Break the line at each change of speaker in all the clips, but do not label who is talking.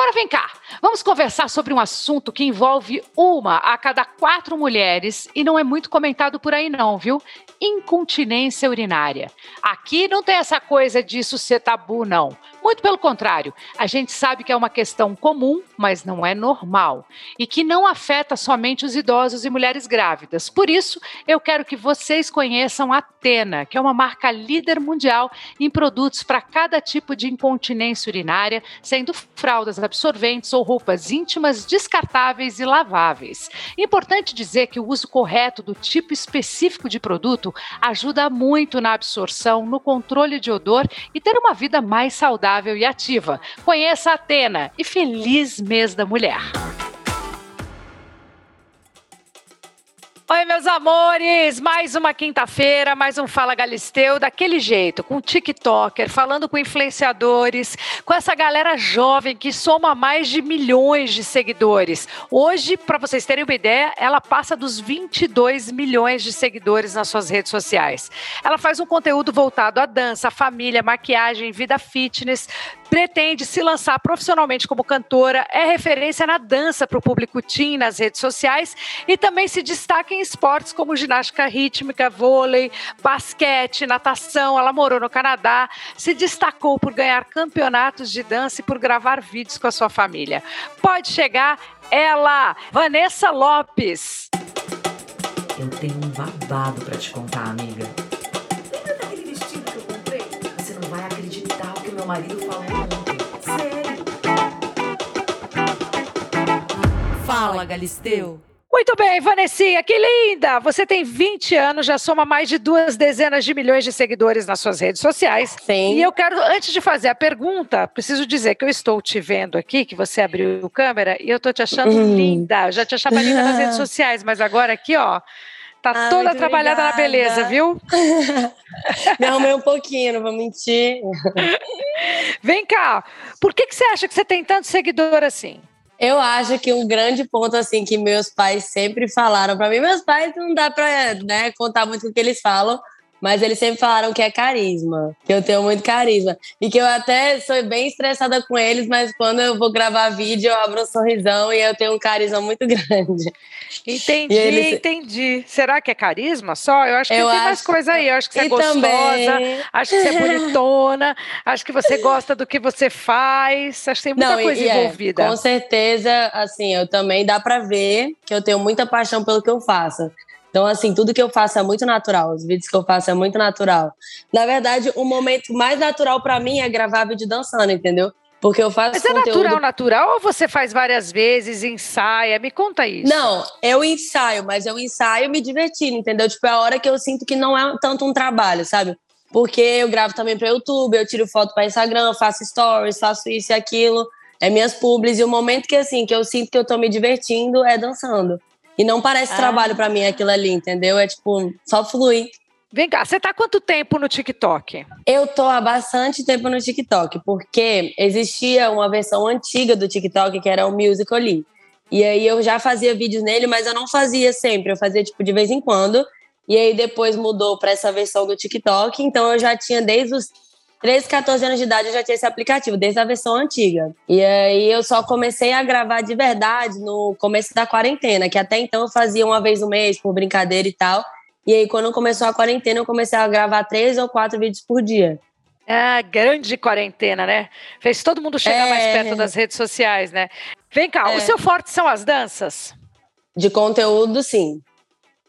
Agora vem cá, vamos conversar sobre um assunto que envolve uma a cada quatro mulheres e não é muito comentado por aí não, viu? Incontinência urinária. Aqui não tem essa coisa disso ser tabu, não. Muito pelo contrário, a gente sabe que é uma questão comum, mas não é normal, e que não afeta somente os idosos e mulheres grávidas. Por isso, eu quero que vocês conheçam a Tena, que é uma marca líder mundial em produtos para cada tipo de incontinência urinária, sendo fraldas absorventes ou roupas íntimas descartáveis e laváveis. Importante dizer que o uso correto do tipo específico de produto ajuda muito na absorção, no controle de odor e ter uma vida mais saudável saudável e ativa. Conheça a Atena e feliz mês da mulher. Oi, meus amores! Mais uma quinta-feira, mais um Fala Galisteu, daquele jeito, com TikToker, falando com influenciadores, com essa galera jovem que soma mais de milhões de seguidores. Hoje, para vocês terem uma ideia, ela passa dos 22 milhões de seguidores nas suas redes sociais. Ela faz um conteúdo voltado à dança, família, maquiagem, vida fitness, pretende se lançar profissionalmente como cantora, é referência na dança para o público teen nas redes sociais e também se destaca em esportes como ginástica rítmica, vôlei, basquete, natação. Ela morou no Canadá, se destacou por ganhar campeonatos de dança e por gravar vídeos com a sua família. Pode chegar ela, Vanessa Lopes.
Eu tenho um babado para te contar, amiga.
Lembra daquele vestido que eu comprei?
Você não vai acreditar o que meu marido falou ontem.
Sério?
Fala, Galisteu.
Muito bem, Vanessinha, que linda! Você tem 20 anos, já soma mais de duas dezenas de milhões de seguidores nas suas redes sociais.
Sim.
E eu quero, antes de fazer a pergunta, preciso dizer que eu estou te vendo aqui, que você abriu a câmera, e eu estou te achando
Uhum.
linda. Eu já te achava linda nas redes sociais, mas agora aqui, ó, tá
Ah,
toda trabalhada na
obrigada.
beleza, viu?
Me arrumei um pouquinho, não vou mentir.
Vem cá, por que, que você acha que você tem tanto seguidor assim?
Eu acho que um grande ponto assim que meus pais sempre falaram pra mim, meus pais não dá pra né, contar muito o que eles falam, mas eles sempre falaram que é carisma, que eu tenho muito carisma e que eu até sou bem estressada com eles, mas quando eu vou gravar vídeo eu abro um sorrisão e eu tenho um carisma muito grande.
Entendi,
eles-
entendi. Será que é carisma só? Eu acho que
Eu
tem mais
acho-
coisa aí. Eu acho que você é
e
gostosa,
também
acho que você é bonitona, acho que você gosta do que você faz, acho que tem muita
Não,
coisa
e é,
envolvida.
com certeza, assim, eu também dá pra ver que eu tenho muita paixão pelo que eu faço. Então, assim, tudo que eu faço é muito natural. Os vídeos que eu faço é muito natural. Na verdade, o momento mais natural pra mim é gravar vídeo dançando, entendeu? Porque eu faço
Mas é
conteúdo.
natural, natural ou você faz várias vezes, ensaia? Me conta isso.
Não, eu ensaio, mas eu ensaio me divertindo, entendeu? Tipo, é a hora que eu sinto que não é tanto um trabalho, sabe? Porque eu gravo também para YouTube, eu tiro foto para Instagram, faço stories, faço isso e aquilo, é minhas publis. E o momento que, assim, que eu sinto que eu tô me divertindo é dançando. E não parece
Ah.
trabalho para mim aquilo ali, entendeu? É tipo, só flui.
Vem cá, você tá há quanto tempo no TikTok?
Eu tô há bastante tempo no TikTok, porque existia uma versão antiga do TikTok que era o Musical.ly. E aí eu já fazia vídeos nele, mas eu não fazia sempre, eu fazia tipo de vez em quando. E aí depois mudou para essa versão do TikTok, então eu já tinha desde os 13, 14 anos de idade eu já tinha esse aplicativo, desde a versão antiga. E aí eu só comecei a gravar de verdade no começo da quarentena, que até então eu fazia uma vez no mês por brincadeira e tal. E aí quando começou a quarentena eu comecei a gravar três ou quatro vídeos por dia.
Ah, grande quarentena, né? Fez todo mundo chegar
É.
mais perto das redes sociais, né? Vem cá,
É.
o seu forte são as danças?
De conteúdo, sim.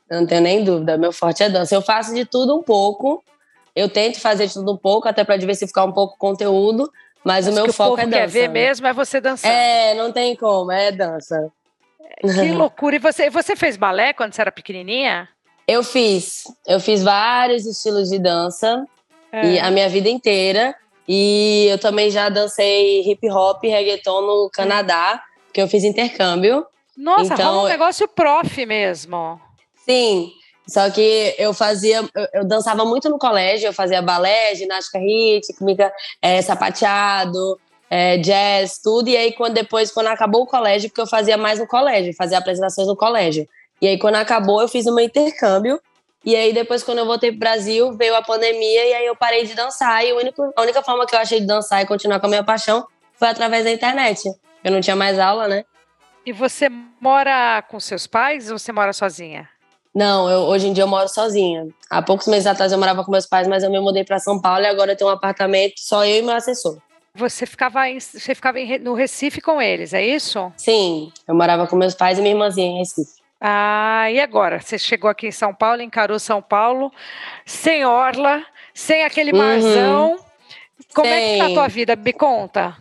Eu não tenho nem dúvida. Meu forte é dança. Eu faço de tudo um pouco. Eu tento fazer de tudo um pouco, até para diversificar um pouco o conteúdo. Mas, o
o
meu
o
foco
povo
é dança.
quer ver mesmo é você dançando.
É, não tem como, é dança.
Que loucura. E você, você fez balé quando você era pequenininha?
Eu fiz. Eu fiz vários estilos de dança e
É.
a minha vida inteira. E eu também já dancei hip hop, reggaeton no Canadá, que eu fiz intercâmbio.
Nossa,
Então,
rola um negócio prof mesmo.
Sim, só que eu fazia, eu, eu dançava muito no colégio, eu fazia balé, ginástica rítmica, é, sapateado, é, jazz, tudo. E aí, quando depois, quando acabou o colégio, porque eu fazia mais no colégio, fazia apresentações no colégio. E aí, quando acabou, eu fiz meu intercâmbio. E aí, depois, quando eu voltei pro Brasil, veio a pandemia e aí eu parei de dançar. E o único, a única forma que eu achei de dançar e continuar com a minha paixão foi através da internet. Eu não tinha mais aula, né?
E você mora com seus pais ou você mora sozinha?
Não, eu, hoje em dia eu moro sozinha. Há poucos meses atrás eu morava com meus pais, mas eu me mudei para São Paulo e agora eu tenho um apartamento, só eu e meu assessor.
Você ficava, em, você ficava em, no Recife com eles, é isso?
Sim, eu morava com meus pais e minha irmãzinha em Recife.
Ah, e agora? Você chegou aqui em São Paulo, encarou São Paulo, sem orla, sem aquele marzão. Uhum. Como sem. é que tá a tua vida? Me conta.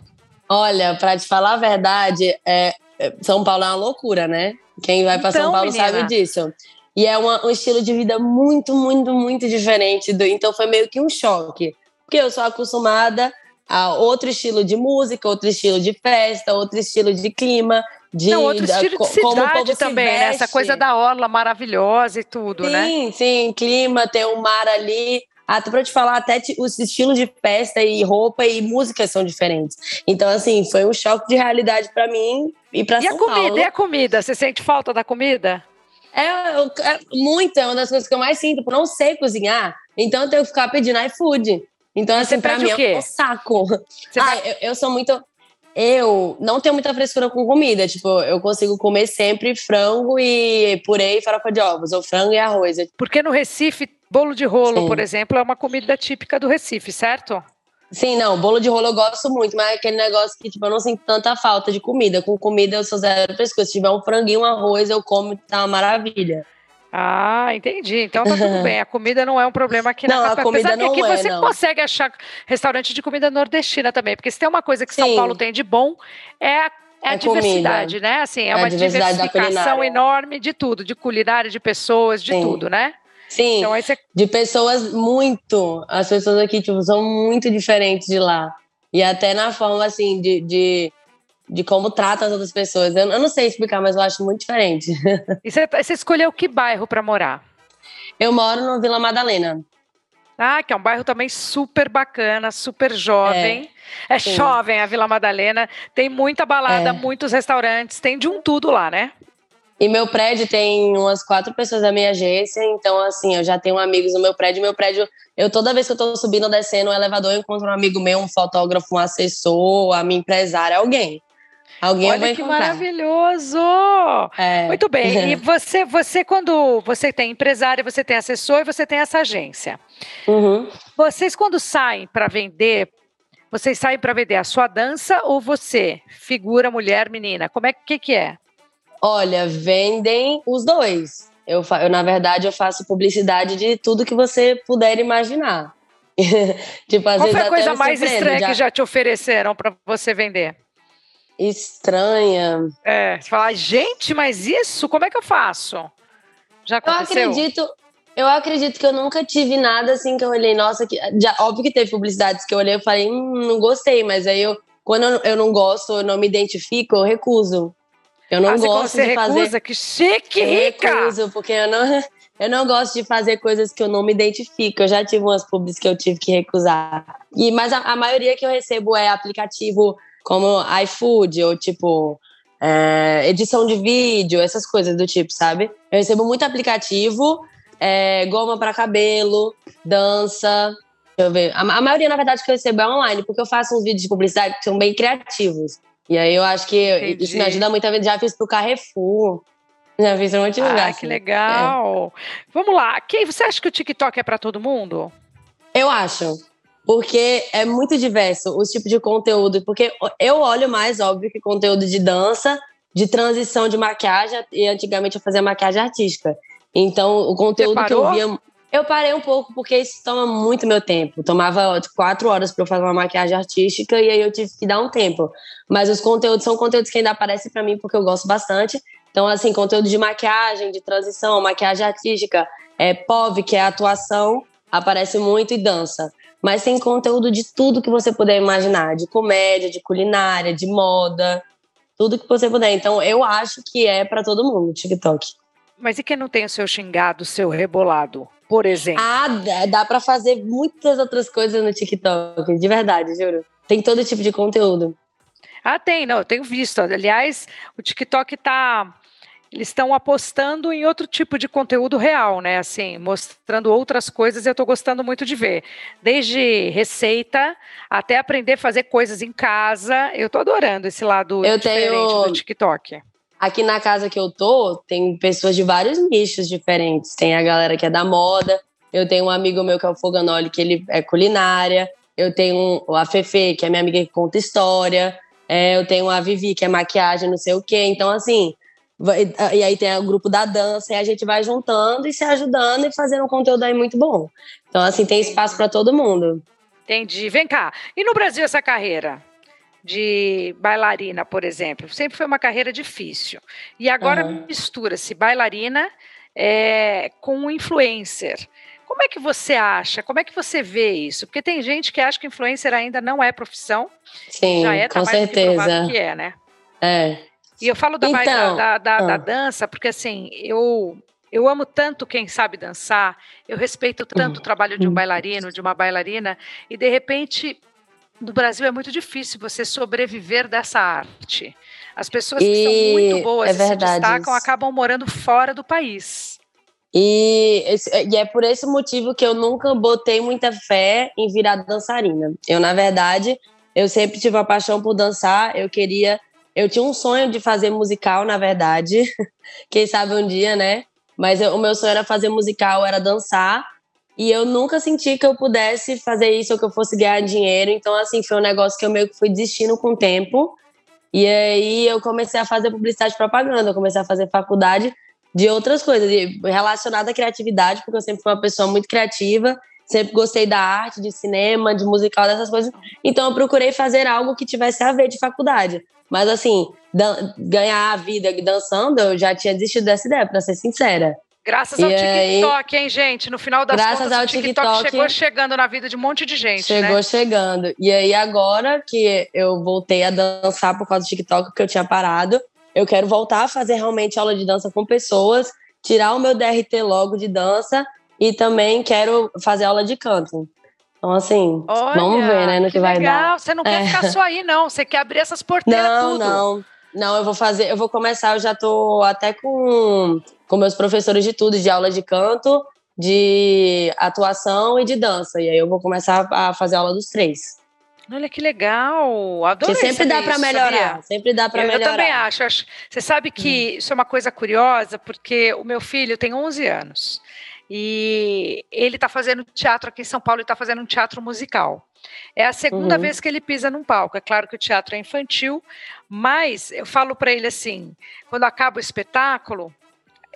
Olha, para te falar a verdade, é, é, São Paulo é uma loucura, né? Quem vai para então, São Paulo menina. sabe disso. E é uma, um estilo de vida muito, muito, muito diferente. Do, então foi meio que um choque. Porque eu sou acostumada a outro estilo de música, outro estilo de festa, outro estilo de clima. De,
Não, outro estilo de cidade também, né? Essa coisa da orla maravilhosa e tudo,
sim,
né?
Sim, sim, clima, tem um mar ali. Até ah, para te falar, até os estilos de festa e roupa e música são diferentes. Então, assim, foi um choque de realidade para mim e para São
a comida,
Paulo.
E a comida? Você sente falta da comida?
É, é muito, é uma das coisas que eu mais sinto. Por não sei cozinhar, então eu tenho que ficar pedindo iFood. Então, assim, pra mim é um saco. ah, vai... eu, eu sou muito. Eu não tenho muita frescura com comida. Tipo, eu consigo comer sempre frango e purê e farofa de ovos, ou frango e arroz.
Porque no Recife, bolo de rolo, Sim. por exemplo, é uma comida típica do Recife, certo?
Sim, não, bolo de rolo eu gosto muito, mas é aquele negócio que, tipo, eu não sinto tanta falta de comida. Com comida eu sou zero frescura. Se tiver um franguinho, um arroz, eu como, tá uma maravilha.
Ah, entendi. Então tá tudo bem. A comida não é um problema aqui
não,
na capital.
A comida
Apesar
não
que aqui
é,
você
não.
consegue achar restaurante de comida nordestina também. Porque se tem uma coisa que Sim. São Paulo tem de bom, é a, é a, diversidade, comida. né? Assim, é, é uma diversificação enorme de tudo, de culinária, de pessoas, de Sim. tudo, né?
Sim, então, você... de pessoas muito. As pessoas aqui, tipo, são muito diferentes de lá. E até na forma, assim, de, de de como trata as outras pessoas. Eu, eu, não sei explicar, mas eu acho muito diferente.
E você, você escolheu que bairro para morar?
Eu moro no Vila Madalena.
Ah, que é um bairro também super bacana, super jovem. É, é jovem a Vila Madalena. Tem muita balada, é. muitos restaurantes, tem de um tudo lá, né?
E meu prédio tem umas quatro pessoas da minha agência, então assim, eu já tenho amigos no meu prédio. Meu prédio, eu toda vez que eu tô subindo ou descendo o elevador, eu encontro um amigo meu, um fotógrafo, um assessor, a minha empresária, alguém. Alguém
Olha
vai
que
encontrar.
maravilhoso! É. Muito bem. E você, você quando você tem empresário, você tem assessor e você tem essa agência.
Uhum.
Vocês quando saem para vender, vocês saem para vender a sua dança ou você, figura, mulher, menina? Como é que que é?
Olha, vendem os dois. Eu, eu na verdade eu faço publicidade de tudo que você puder imaginar.
tipo, às Qual vezes foi a coisa mais estranha já... que já te ofereceram para você vender?
estranha.
É, você fala, gente, mas isso, como é que eu faço? Já aconteceu?
Eu acredito, eu acredito que eu nunca tive nada assim que eu olhei, nossa, que, já, óbvio que teve publicidades que eu olhei e falei, hum, não gostei, mas aí eu, quando eu, eu não gosto, eu não me identifico, eu recuso. Eu não ah, gosto
você
de
recusa?
fazer.
Que chique,
eu
rica!
recuso, porque eu não, eu não gosto de fazer coisas que eu não me identifico. Eu já tive umas pubs que eu tive que recusar. E, mas a, a maioria que eu recebo é aplicativo como iFood ou tipo é, edição de vídeo, essas coisas do tipo, sabe? Eu recebo muito aplicativo, é, goma para cabelo, dança. Deixa eu ver. A, a, maioria, na verdade, que eu recebo é online, porque eu faço uns vídeos de publicidade que são bem criativos. E aí eu acho que Entendi. isso me ajuda muito. Já fiz pro Carrefour. Já fiz em um monte de
ah,
lugar.
Ah, que legal. É. Vamos lá. Quem, você acha que o TikTok é para todo mundo?
Eu acho porque é muito diverso os tipos de conteúdo. Porque eu olho mais, óbvio, que conteúdo de dança, de transição de maquiagem, e antigamente eu fazia maquiagem artística. Então, o conteúdo que eu via. Eu parei um pouco porque isso toma muito meu tempo. Tomava quatro horas para eu fazer uma maquiagem artística e aí eu tive que dar um tempo. Mas os conteúdos são conteúdos que ainda aparecem para mim porque eu gosto bastante. Então, assim, conteúdo de maquiagem, de transição, maquiagem artística, é, POV, que é atuação, aparece muito e dança mas tem conteúdo de tudo que você puder imaginar, de comédia, de culinária, de moda, tudo que você puder. Então eu acho que é para todo mundo o TikTok.
Mas e quem não tem o seu xingado, o seu rebolado, por exemplo?
Ah, dá, dá para fazer muitas outras coisas no TikTok, de verdade, juro. Tem todo tipo de conteúdo.
Ah, tem, não, eu tenho visto. Aliás, o TikTok tá eles estão apostando em outro tipo de conteúdo real, né? Assim, mostrando outras coisas, eu estou gostando muito de ver. Desde receita até aprender a fazer coisas em casa. Eu estou adorando esse lado
Eu
diferente
tenho-
do TikTok.
Aqui na casa que eu tô, tem pessoas de vários nichos diferentes. Tem a galera que é da moda. Eu tenho um amigo meu que é o Foganoli, que ele é culinária. Eu tenho a Fefe, que é minha amiga que conta história. É, eu tenho a Vivi, que é maquiagem, não sei o quê. Então, assim. e aí tem o grupo da dança, e a gente vai juntando e se ajudando e fazendo um conteúdo aí muito bom. Então, assim, tem espaço para todo mundo.
Entendi. Vem cá. E no Brasil essa carreira de bailarina, por exemplo, sempre foi uma carreira difícil. E agora
Aham.
mistura-se bailarina é, com um influencer. Como é que você acha? Como é que você vê isso? Porque tem gente que acha que influencer ainda não é profissão,
Sim,
já é, tá
com certeza.
que é, né?
É.
E eu falo da,
Então,
da, da- da
ah.
dança, porque assim, eu, eu amo tanto quem sabe dançar, eu respeito tanto o trabalho de um
Hum.
bailarino, de uma bailarina, e de repente, no Brasil é muito difícil você sobreviver dessa arte. As pessoas que são
E
muito boas
é
e se destacam
isso.
acabam morando fora do país.
E, esse- e é por esse motivo que eu nunca botei muita fé em virar dançarina. Eu, na verdade, eu sempre tive a paixão por dançar. Eu queria. Eu tinha um sonho de fazer musical, na verdade. Quem sabe um dia, né? Mas eu- o meu sonho era fazer musical, era dançar. E eu nunca senti que eu pudesse fazer isso ou que eu fosse ganhar dinheiro. Então, assim, foi um negócio que eu meio que fui desistindo com o tempo. E aí eu comecei a fazer publicidade e propaganda. Eu comecei a fazer faculdade de outras coisas, relacionada à criatividade, porque eu sempre fui uma pessoa muito criativa, sempre gostei da arte, de cinema, de musical, dessas coisas. Então eu procurei fazer algo que tivesse a ver de faculdade. Mas assim, ganhar a vida dançando, eu já tinha desistido dessa ideia, pra ser sincera.
Graças
E
ao
aí-
TikTok, hein, gente? No final das
Graças
contas,
ao
o TikTok,
TikTok-
chegou chegando na vida de um monte de gente,
Chegou
né?
chegando. E aí, agora que eu voltei a dançar por causa do TikTok, porque eu tinha parado, eu quero voltar a fazer realmente aula de dança com pessoas, tirar o meu DRT logo de dança e também quero fazer aula de canto. Então, assim, vamos ver, né, no que, vai
legal.
dar.
Você não quer
É.
ficar só aí, não. Você quer abrir essas porteiras
Não,
tudo.
não. Não, eu vou fazer, eu vou começar, eu já tô até com, com meus professores de tudo, de aula de canto, de atuação e de dança. E aí eu vou começar a fazer aula dos três.
Olha que legal. Adorei
Porque sempre dá
isso,
melhorar.
sabia?
Sempre dá
Eu, eu
melhorar. Hum.
também acho, acho. Você sabe que isso é uma coisa curiosa, porque o meu filho tem 11 anos e ele está fazendo teatro aqui em São Paulo e está fazendo um teatro musical. É a segunda
Uhum.
vez que ele pisa num palco. É claro que o teatro é infantil, mas eu falo para ele assim: quando acaba o espetáculo,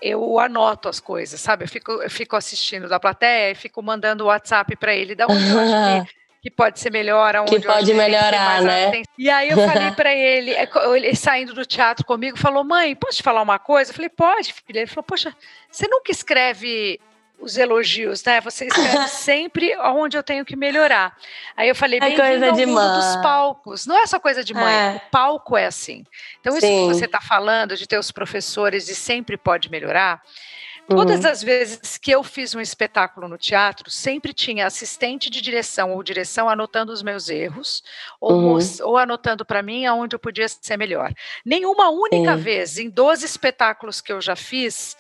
eu anoto as coisas, sabe? Eu fico, eu fico assistindo da plateia e fico mandando o WhatsApp para ele, da onde eu acho que que pode ser melhor, aonde
Que pode
que
melhorar,
mais
né?
atenção. E aí eu falei pra ele, é, ele saindo do teatro comigo, falou: "Mãe, posso te falar uma coisa?" Eu falei: "Pode, filha". Ele falou: "Poxa, você nunca escreve os elogios, né? Você escreve sempre onde eu tenho que melhorar". Aí eu falei:
É
"Bem-vindo ao mundo dos
mãe.
palcos". Não é só coisa de mãe,
É.
o palco é assim. Então isso
Sim.
que você está falando de ter os professores e sempre pode melhorar, Todas
Uhum.
as vezes que eu fiz um espetáculo no teatro, sempre tinha assistente de direção ou direção anotando os meus erros, ou,
Uhum.
mos- ou anotando para mim aonde eu podia ser melhor. Nenhuma única vez, em 12 espetáculos que eu já fiz,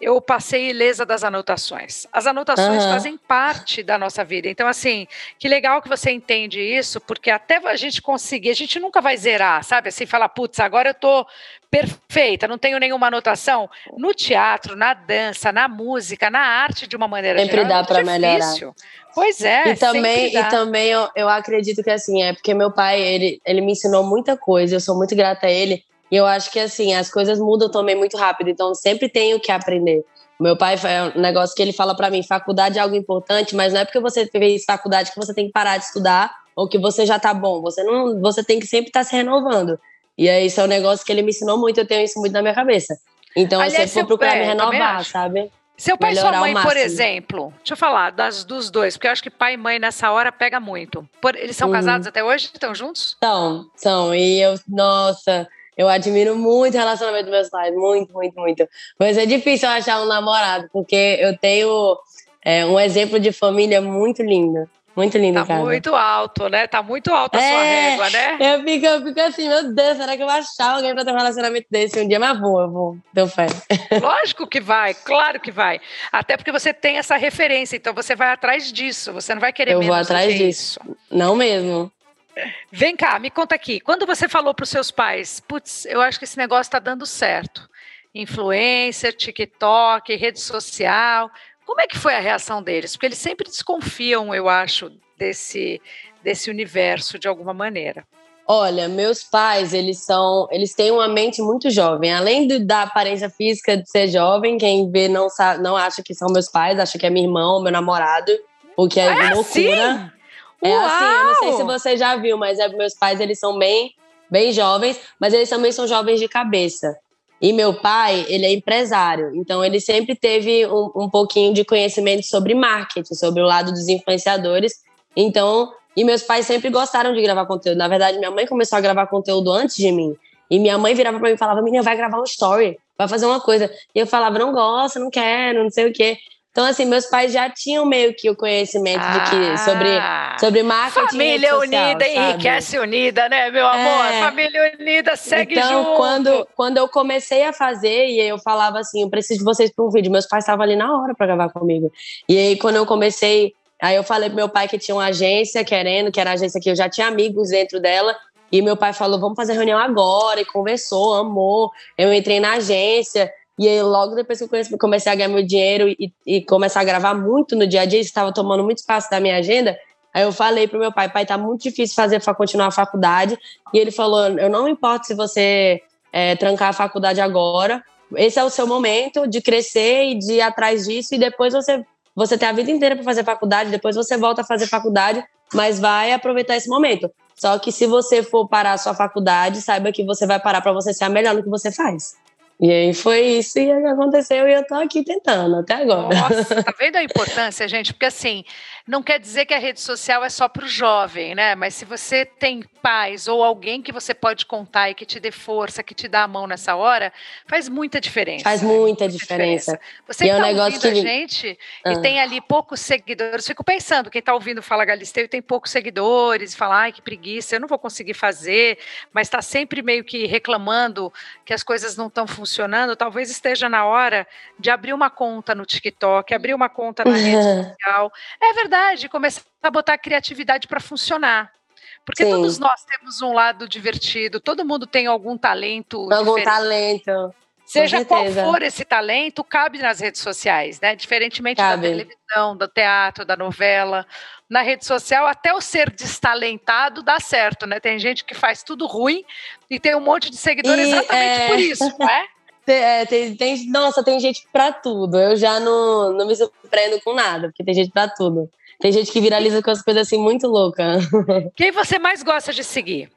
eu passei ilesa das anotações. As anotações
Aham.
fazem parte da nossa vida. Então, assim, que legal que você entende isso, porque até a gente conseguir, a gente nunca vai zerar, sabe? Assim, falar, putz, agora eu tô perfeita, não tenho nenhuma anotação. No teatro, na dança, na música, na arte, de uma maneira
Sempre
geral, é
dá
muito
pra melhorar.
Pois é,
e também,
sempre dá.
e também eu, eu acredito que assim, é porque meu pai, ele, ele me ensinou muita coisa, eu sou muito grata a ele. E eu acho que assim, as coisas mudam também muito rápido, então sempre tenho que aprender. Meu pai é um negócio que ele fala pra mim, faculdade é algo importante, mas não é porque você fez faculdade que você tem que parar de estudar ou que você já tá bom. Você não, você tem que sempre estar se renovando. E aí isso é um negócio que ele me ensinou muito, eu tenho isso muito na minha cabeça. Então
Aliás,
eu sempre vou procurar
é,
me renovar, sabe?
Seu pai e sua mãe, por exemplo, deixa eu falar das, dos dois, porque eu acho que pai e mãe nessa hora pega muito. Por- eles são
Uhum.
casados até hoje? Estão juntos?
São, são. E eu, nossa, eu admiro muito o relacionamento dos meus pais. Muito, muito, muito. Mas é difícil eu achar um namorado, porque eu tenho é, um exemplo de família muito lindo. Muito lindo,
Tá
cara.
muito alto, né? Tá muito alta a sua
É.
régua, né?
Eu fico, eu fico assim, meu Deus, será que eu vou achar alguém pra ter um relacionamento desse um dia? Mas vou, eu vou. Deu fé.
Lógico que vai, claro que vai. Até porque você tem essa referência, então você vai atrás disso. Você não vai querer
Eu vou atrás disso.
isso.
Não mesmo.
Vem cá, me conta aqui. Quando você falou para os seus pais, putz, eu acho que esse negócio está dando certo. Influencer, TikTok, rede social. Como é que foi a reação deles? Porque eles sempre desconfiam, eu acho, desse, desse universo de alguma maneira.
Olha, meus pais, eles são, eles têm uma mente muito jovem. Além do- da aparência física de ser jovem, quem vê não sabe, não acha que são meus pais, acha que é minha irmã ou meu namorado, o que é,
É
loucura.
assim?
É assim, eu não sei
Uau!
se você já viu, mas é, meus pais, eles são bem, bem jovens, mas eles também são jovens de cabeça. E meu pai, ele é empresário, então ele sempre teve um, um pouquinho de conhecimento sobre marketing, sobre o lado dos influenciadores. Então, e meus pais sempre gostaram de gravar conteúdo. Na verdade, minha mãe começou a gravar conteúdo antes de mim. E minha mãe virava pra mim e falava: Menina, vai gravar um story, vai fazer uma coisa. E eu falava: Não gosto, não quero, não sei o quê. Então, assim, meus pais já tinham meio que o conhecimento de que, sobre,
Ah,
sobre marketing.
Família
social,
unida
sabe?
enriquece unida, né, meu amor?
É.
Família unida segue
então,
junto.
quando, quando eu comecei a fazer, e eu falava assim, eu preciso de vocês para um vídeo, meus pais estavam ali na hora para gravar comigo. E aí, quando eu comecei, aí eu falei pro meu pai que tinha uma agência querendo, que era a agência que eu já tinha amigos dentro dela, e meu pai falou, vamos fazer reunião agora, e conversou, amou. Eu entrei na agência, e aí logo depois que eu comecei a ganhar meu dinheiro e, e começar a gravar muito no dia a dia, isso estava tomando muito espaço da minha agenda, Aí eu falei pro meu pai, pai, tá muito difícil fazer para continuar a faculdade. E ele falou, eu não importo se você é, trancar a faculdade agora. Esse é o seu momento de crescer e de ir atrás disso. E depois você, você tem a vida inteira para fazer faculdade. Depois você volta a fazer faculdade, mas vai aproveitar esse momento. Só que se você for parar a sua faculdade, saiba que você vai parar para você ser a melhor no que você faz. E aí foi isso e aconteceu e eu tô aqui tentando até agora.
Nossa, tá vendo a importância, gente? Porque assim, não quer dizer que a rede social é só para o jovem, né? Mas se você tem pais ou alguém que você pode contar e que te dê força, que te dá a mão nessa hora, faz muita diferença.
Faz muita diferença.
Você
E
que
é um
tá
negócio
ouvindo
que-
a gente
Ah.
e tem ali poucos seguidores, fico pensando, quem tá ouvindo Fala Galisteu e tem poucos seguidores, fala, ai, que preguiça, eu não vou conseguir fazer, mas está sempre meio que reclamando que as coisas não estão funcionando, talvez esteja na hora de abrir uma conta no TikTok, abrir uma conta na rede social. É verdade, começar a botar a criatividade para funcionar. Porque
Sim.
todos nós temos um lado divertido, todo mundo tem algum talento
Algum
diferente.
talento.
Seja qual for esse talento, cabe nas redes sociais, né? Diferentemente
Cabe.
da televisão, do teatro, da novela. Na rede social, até o ser destalentado dá certo, né? Tem gente que faz tudo ruim e tem um monte de seguidor
E,
exatamente
é,
por isso, não é?
Tem, é, tem, tem- nossa, tem gente pra tudo. Eu já não, não me surpreendo com nada, porque tem gente pra tudo. Tem gente que viraliza com as coisas assim muito loucas.
Quem você mais gosta de seguir?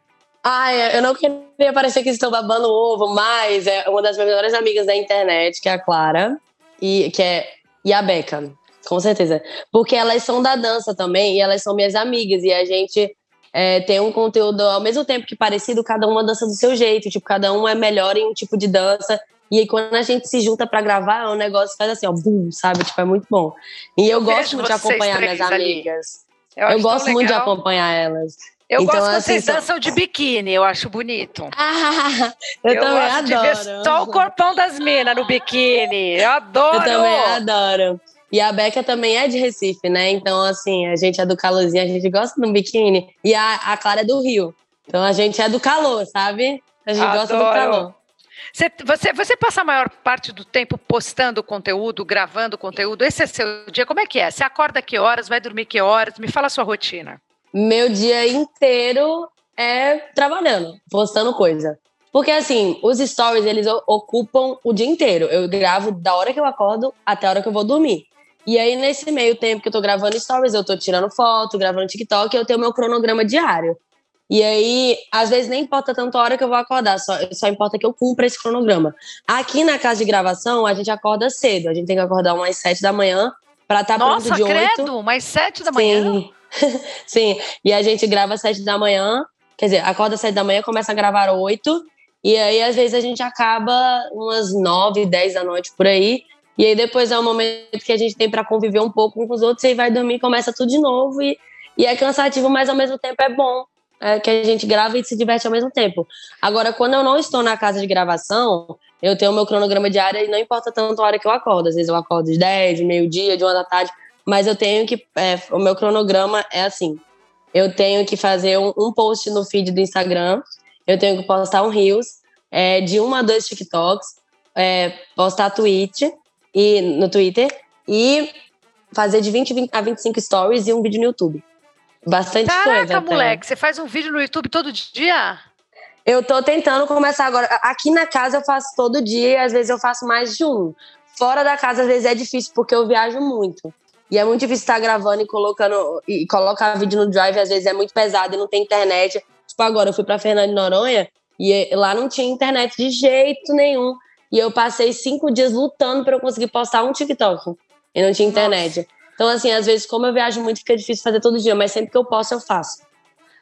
Ai, eu não queria parecer que estou babando ovo, mas é uma das minhas melhores amigas da internet, que é a Clara, e, que é, e a Beca, com certeza. Porque elas são da dança também, e elas são minhas amigas, e a gente é, tem um conteúdo ao mesmo tempo que parecido, cada uma dança do seu jeito, tipo, cada um é melhor em um tipo de dança. E aí, quando a gente se junta pra gravar, o negócio faz assim, ó, bum, sabe? Tipo, é muito bom. E eu,
Eu
gosto muito de acompanhar minhas
ali.
amigas.
Eu,
Eu, gosto muito de acompanhar elas.
Eu
Então,
gosto quando
assim,
vocês dançam de biquíni, eu acho bonito.
Ah, eu, também
gosto de
adoro.
só o corpão das minas no biquíni. Eu adoro!
Eu também adoro. E a Beca também é de Recife, né? Então, assim, a gente é do calorzinho, a gente gosta do biquíni. E a, a Clara é do Rio. Então, a gente é do calor, sabe? A gente gosta do
Adoro.
calor.
Você, você, você passa a maior parte do tempo postando conteúdo, gravando conteúdo? Esse é seu dia? Como é que é? Você acorda que horas? Vai dormir que horas? Me fala a sua rotina.
Meu dia inteiro é trabalhando, postando coisa. Porque, assim, os stories, eles ocupam o dia inteiro. Eu gravo da hora que eu acordo até a hora que eu vou dormir. E aí, nesse meio tempo que eu tô gravando stories, eu tô tirando foto, gravando TikTok, eu tenho meu cronograma diário. E aí, às vezes nem importa tanto a hora que eu vou acordar, só, só importa que eu cumpra esse cronograma. Aqui na casa de gravação, a gente acorda cedo. A gente tem que acordar umas sete da manhã pra estar
Nossa,
pronto de oito.
credo, mais sete da manhã?
Sim. Sim. E a gente grava às sete da manhã, quer dizer, acorda às sete da manhã, começa a gravar oito, e aí às vezes a gente acaba umas nove, dez da noite por aí. E aí depois é o momento que a gente tem para conviver um pouco com os outros, e aí vai dormir, começa tudo de novo e, E é cansativo, mas ao mesmo tempo é bom. É que a gente grava e se diverte ao mesmo tempo. Agora, quando eu não estou na casa de gravação, eu tenho o meu cronograma diário e não importa tanto a hora que eu acordo. Às vezes eu acordo de 10, meio-dia, de uma da tarde. Mas eu tenho que. É, o meu cronograma é assim: eu tenho que fazer um, um, post no feed do Instagram, eu tenho que postar um Reels é, de uma a dois TikToks, é, postar tweet e, no Twitter e fazer de 20 a 25 stories e um vídeo no YouTube. Bastante
Caraca,
coisa.
Caraca, moleque, você faz um vídeo no YouTube todo dia?
Eu tô tentando começar agora. Aqui na casa eu faço todo dia e às vezes eu faço mais de um. Fora da casa, às vezes é difícil porque eu viajo muito. E é muito difícil estar gravando e colocando e colocar vídeo no Drive, às vezes é muito pesado e não tem internet. Tipo, agora eu fui para Fernando de Noronha e lá não tinha internet de jeito nenhum. E eu passei cinco dias lutando para eu conseguir postar um TikTok. E não tinha internet. Nossa. Então, assim, às vezes, como eu viajo muito, fica difícil fazer todo dia, mas sempre que eu posso, eu faço.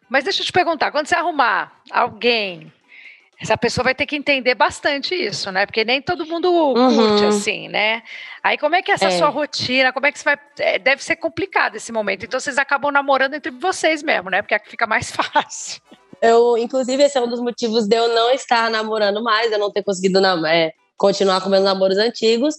Mas deixa eu te perguntar, quando você arrumar alguém, essa pessoa vai ter que entender bastante isso, né? Porque nem todo mundo uhum. curte assim, né? Aí como é que é essa é. sua rotina? Como é que você vai. É, deve ser complicado esse momento. Então vocês acabam namorando entre vocês mesmo, né? Porque é que fica mais fácil.
Eu, inclusive, esse é um dos motivos de eu não estar namorando mais, eu não ter conseguido é, continuar com meus namoros antigos,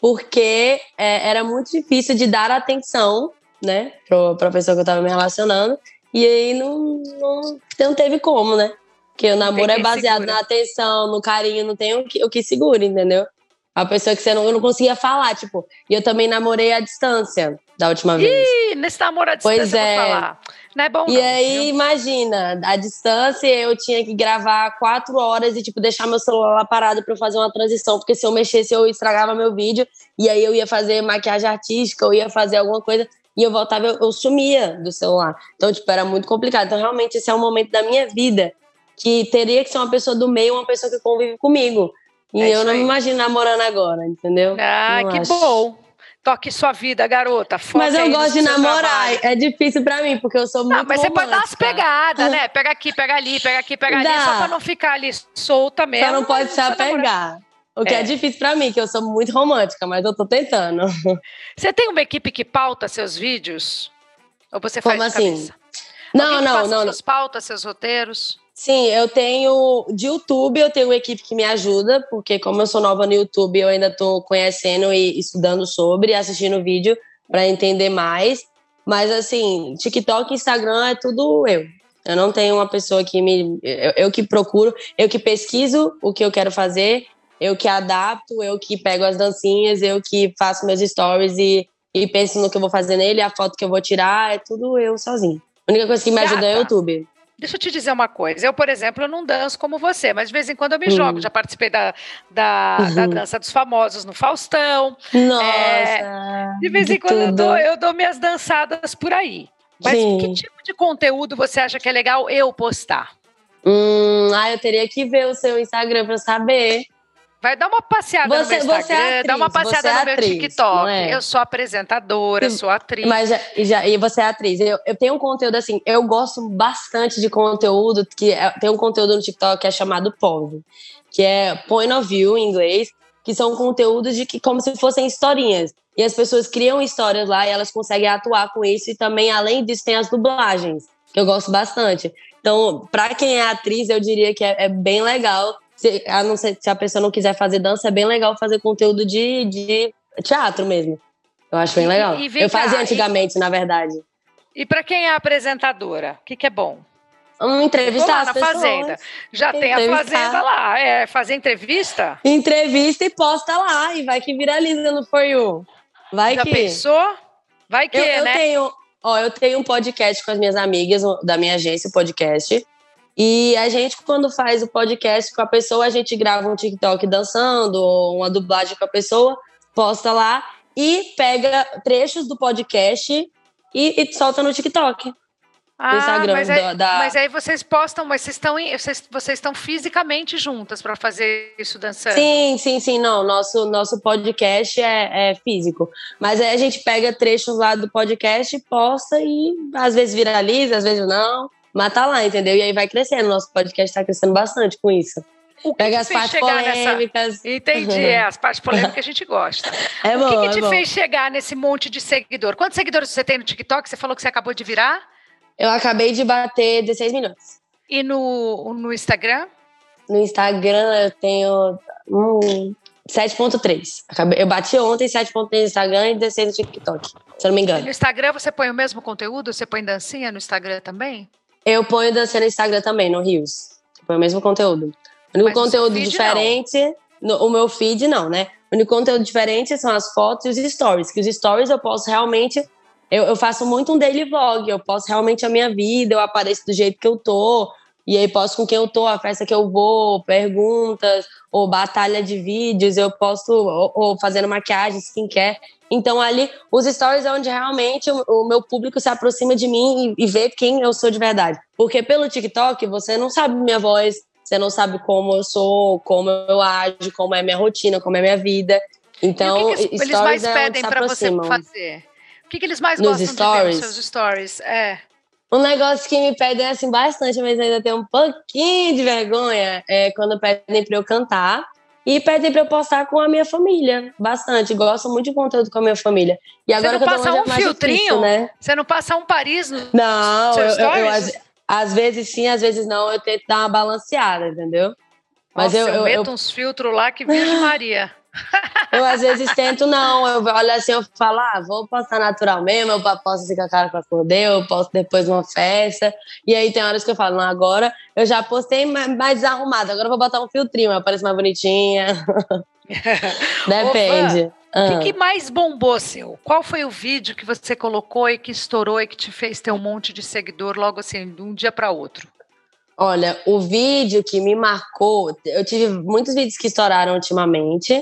porque é, era muito difícil de dar atenção, né, para pessoa que eu estava me relacionando, e aí não, não, não teve como, né? Porque o namoro é baseado segura. na atenção, no carinho, não tem o que, o que segura, entendeu? A pessoa que você não, eu não conseguia falar, tipo, e eu também namorei à distância da última vez.
Ih, nesse namoro à distância pois é. falar. Não é bom,
E
não,
aí, viu? imagina, à distância eu tinha que gravar quatro horas e, tipo, deixar meu celular lá parado pra eu fazer uma transição, porque se eu mexesse, eu estragava meu vídeo, e aí eu ia fazer maquiagem artística, eu ia fazer alguma coisa, e eu voltava, eu, eu sumia do celular. Então, tipo, era muito complicado. Então, realmente, esse é um momento da minha vida que teria que ser uma pessoa do meio, uma pessoa que convive comigo. E é eu não me imagino namorando agora, entendeu?
Ah, não que acho. bom. Toque sua vida, garota.
mas eu gosto de namorar. Trabalho. É difícil pra mim, porque eu sou muito. Não,
mas
romântica.
você pode dar umas pegadas, né? Pega aqui, pega ali, pega aqui, pega Dá. ali, só pra não ficar ali solta mesmo.
Só não pode se apegar. O que é. é. difícil pra mim, que eu sou muito romântica, mas eu tô tentando.
Você tem uma equipe que pauta seus vídeos? Ou você faz
Como assim?
Cabeça?
Não, Alguém não, não.
Suas pautas, seus roteiros?
Sim, eu tenho de YouTube, eu tenho uma equipe que me ajuda, porque como eu sou nova no YouTube, eu ainda estou conhecendo e estudando sobre, assistindo vídeo para entender mais. Mas assim, TikTok, Instagram é tudo eu. Eu não tenho uma pessoa que me. Eu, eu que procuro, eu que pesquiso o que eu quero fazer, eu que adapto, eu que pego as dancinhas, eu que faço meus stories e, e penso no que eu vou fazer nele, a foto que eu vou tirar, é tudo eu sozinho. A única coisa que me ajuda é o YouTube.
Deixa eu te dizer uma coisa. Eu, por exemplo, eu não danço como você, mas de vez em quando eu me hum. jogo. Já participei da, da, uhum. da, dança dos famosos no Faustão.
Nossa! É,
de vez em quando eu dou, eu dou, minhas dançadas por aí. Mas Sim. que tipo de conteúdo você acha que é legal eu postar?
Hum, ah, eu teria que ver o seu Instagram para saber.
Vai dar uma passeada você, no meu Instagram, é atriz, dá uma passeada é no meu atriz, TikTok. É? Eu sou apresentadora, sou atriz.
Mas já, já, e você é atriz. Eu, eu tenho um conteúdo assim, eu gosto bastante de conteúdo que é, tem um conteúdo no TikTok que é chamado POV, que é Point of View em inglês, que são conteúdos de que como se fossem historinhas. E as pessoas criam histórias lá e elas conseguem atuar com isso e também além disso tem as dublagens, que eu gosto bastante. Então, para quem é atriz, eu diria que é, é bem legal se, a não ser, se a pessoa não quiser fazer dança, é bem legal fazer conteúdo de, de teatro mesmo. Eu acho bem legal. E, e eu fazia cá, antigamente, e, na verdade.
E para quem é apresentadora, o que, que é bom?
Um entrevistar lá
na fazenda. Já tem a fazenda lá. É, fazer entrevista?
Entrevista e posta lá. E vai que viraliza no For You. Vai
Já
que.
pensou? Vai que,
eu, eu
né?
Tenho, ó, eu tenho um podcast com as minhas amigas da minha agência, o podcast. E a gente, quando faz o podcast com a pessoa, a gente grava um TikTok dançando, ou uma dublagem com a pessoa, posta lá e pega trechos do podcast e, e solta no TikTok.
Ah, Instagram mas aí, da... mas aí vocês postam, mas vocês estão, vocês, vocês estão fisicamente juntas para fazer isso dançando?
Sim, sim, sim. Não, nosso, nosso podcast é, é, físico. Mas aí a gente pega trechos lá do podcast, posta e às vezes viraliza, às vezes não. Mas tá lá, entendeu? E aí vai crescendo. Nosso podcast tá crescendo bastante com isso.
O que Pega que as partes polêmicas. Nessa... Entendi, é, as partes polêmicas a gente gosta.
É bom,
o que, que
é
te
bom.
fez chegar nesse monte de seguidor? Quantos seguidores você tem no TikTok? Você falou que você acabou de virar?
Eu acabei de bater 16 milhões.
E no, no Instagram?
No Instagram eu tenho hum, 7.3. Acabei- Eu bati ontem 7.3 no Instagram e 16 no TikTok, se eu não me
E
engano.
no Instagram você põe o mesmo conteúdo? Você põe dancinha no Instagram também?
Eu ponho dança no Instagram também, no Rios. Põe o mesmo conteúdo. O único
Mas
conteúdo diferente. no- o meu feed, não, né? O único conteúdo diferente são as fotos e os stories. Que os stories eu posso realmente. Eu, eu faço muito um daily vlog. Eu posto realmente a minha vida, eu apareço do jeito que eu tô. E aí posto com quem eu tô, a festa que eu vou, perguntas, ou batalha de vídeos, eu posto, ou, ou fazendo maquiagem, skincare. Então ali, os stories é onde realmente o, o meu público se aproxima de mim e, e vê quem eu sou de verdade. Porque pelo TikTok, você não sabe minha voz, você não sabe como eu sou, como eu ajo, como é minha rotina, como é minha vida. Então,
e o que, que eles
stories
mais
é
pedem para você fazer? O que, que eles mais
Nos
gostam de ver
stories?
nos seus stories? É.
Um negócio que me pedem assim bastante, mas ainda tenho um pouquinho de vergonha, é quando pedem pra eu cantar e pedem pra eu postar com a minha família. Bastante. Gosto muito de conteúdo com a minha família. E agora
não
eu tô
passa
é
um filtrinho?
difícil, né?
Você não passa um Paris no
Não, eu, eu- eu às, às vezes sim, às vezes não. Eu tento dar uma balanceada, entendeu? Mas
Nossa,
eu, eu,
meto
eu,
uns filtros lá que Virgem Maria.
Eu, às vezes tento não. Eu olho assim, eu falo, ah, vou postar natural mesmo, eu posto assim com a cara pra foder, eu posto depois numa festa. E aí tem horas que eu falo, não, agora eu já postei mais, desarrumada, agora eu vou botar um filtrinho, aí parece mais bonitinha. Depende.
O
Ah.
que, que mais bombou seu? Qual foi o vídeo que você colocou e que estourou e que te fez ter um monte de seguidor logo assim, de um dia para outro?
Olha, o vídeo que me marcou, eu tive muitos vídeos que estouraram ultimamente,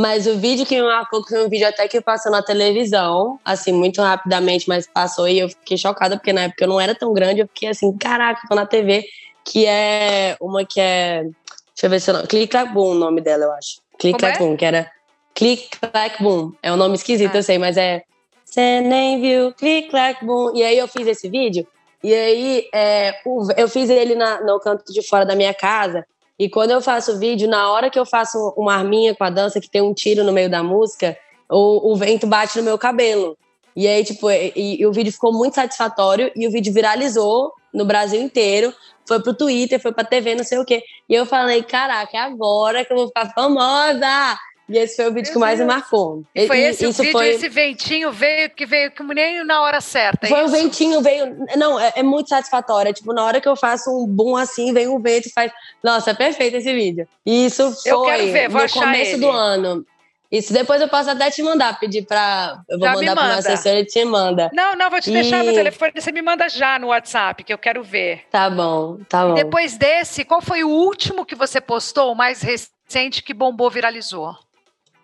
mas o vídeo que me marcou foi um vídeo até que passou na televisão, assim, muito rapidamente, mas passou e eu fiquei chocada, porque na época eu não era tão grande, eu fiquei assim, caraca, tô na TV, que é uma que é. Deixa eu ver se eu não. Click Clack Boom, o nome dela, eu acho. Click Clack
é?
Boom, que era. Click Clack Boom. É um nome esquisito,
Ah.
eu sei, mas é. Você nem viu, Click Clack Boom. E aí eu fiz esse vídeo, e aí é, eu fiz ele na- no canto de fora da minha casa. E quando eu faço vídeo, na hora que eu faço uma arminha com a dança, que tem um tiro no meio da música, o, o vento bate no meu cabelo. E aí, tipo, e, e o vídeo ficou muito satisfatório e o vídeo viralizou no Brasil inteiro. Foi pro Twitter, foi pra TV, não sei o quê. E eu falei, caraca, é agora que eu vou ficar famosa! E esse foi o vídeo que mais me marcou.
E foi
E-
esse o
isso
vídeo,
foi...
esse ventinho veio que veio que nem na hora certa. é
Foi um
isso?
ventinho, veio. Não, é, é muito satisfatório. É, tipo, na hora que eu faço um boom assim, vem um vento e faz. Nossa, é perfeito esse vídeo. E isso foi
Eu quero ver, vou
no começo
ele.
do ano. Isso depois eu posso até te mandar, pedir pra. Eu vou
Já
mandar pro meu
manda.
assessor e te manda.
Não, não, vou te deixar
E-
meu telefone, você me manda já no WhatsApp, que eu quero ver.
Tá bom, tá bom.
Depois desse, qual foi o último que você postou, o mais recente que bombou, viralizou?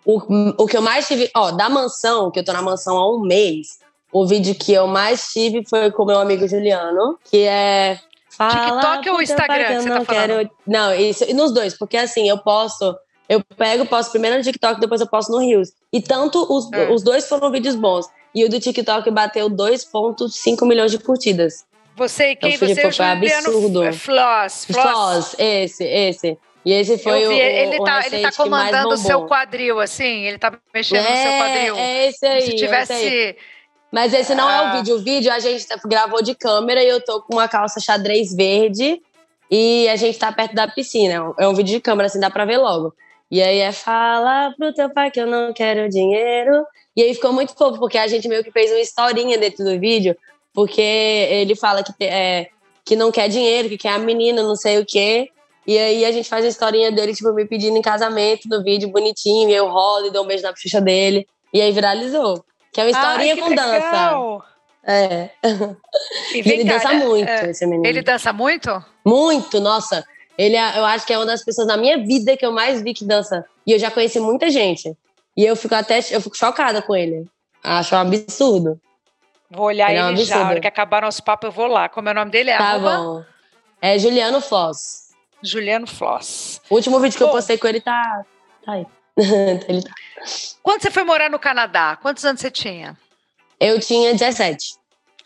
O, o que eu mais tive, ó, da mansão, que eu tô na mansão há um mês, o vídeo que eu mais tive foi com meu amigo Juliano, que é. Fala
TikTok ou Instagram
pai
que
eu
você
não
tá falando?
quero- Não, isso, e nos dois, porque assim, eu posto, eu pego, posto primeiro no TikTok, depois eu posto no Reels. E tanto os,
É.
os dois foram vídeos bons. E o do TikTok bateu 2,5 milhões de curtidas.
Você e quem?
Então,
você o
foi
Juliano
absurdo.
Floss. Floss.
Floss, esse, esse. E esse foi
vi,
o,
ele,
o
tá, ele tá comandando o seu quadril, assim, ele tá mexendo no seu quadril.
É, é esse aí.
Se
esse aí.
tivesse.
Mas esse não é
Ah.
o vídeo. O vídeo a gente tá- gravou de câmera e eu tô com uma calça xadrez verde e a gente tá perto da piscina. É um- É um vídeo de câmera, assim, dá pra ver logo. E aí é fala pro teu pai que eu não quero dinheiro. E aí ficou muito fofo, porque a gente meio que fez uma historinha dentro do vídeo, porque ele fala que, é, que não quer dinheiro, que quer a menina, não sei o quê. E aí a gente faz a historinha dele, tipo, me pedindo em casamento no vídeo, bonitinho, e eu rolo e dou um beijo na bochecha dele. E aí viralizou. Que é uma historinha
Ai,
com dança.
legal.
É.
E
E
vem
ele
cá,
dança
né,
muito,
é,
esse menino.
Ele dança muito?
Muito, nossa. Ele é, eu acho que é uma das pessoas na minha vida que eu mais vi que dança. E eu já conheci muita gente. E eu fico até eu fico chocada com ele. Acho um absurdo.
Vou olhar
Ele é um
ele já. A hora que acabar nosso papo, eu vou lá. Como é o nome dele? É
tá bom. É Juliano Floss.
Juliano Floss.
O último vídeo que
Bom.
eu postei com ele tá. Tá aí. ele tá.
Quando você foi morar no Canadá, quantos anos você tinha?
Eu tinha 17.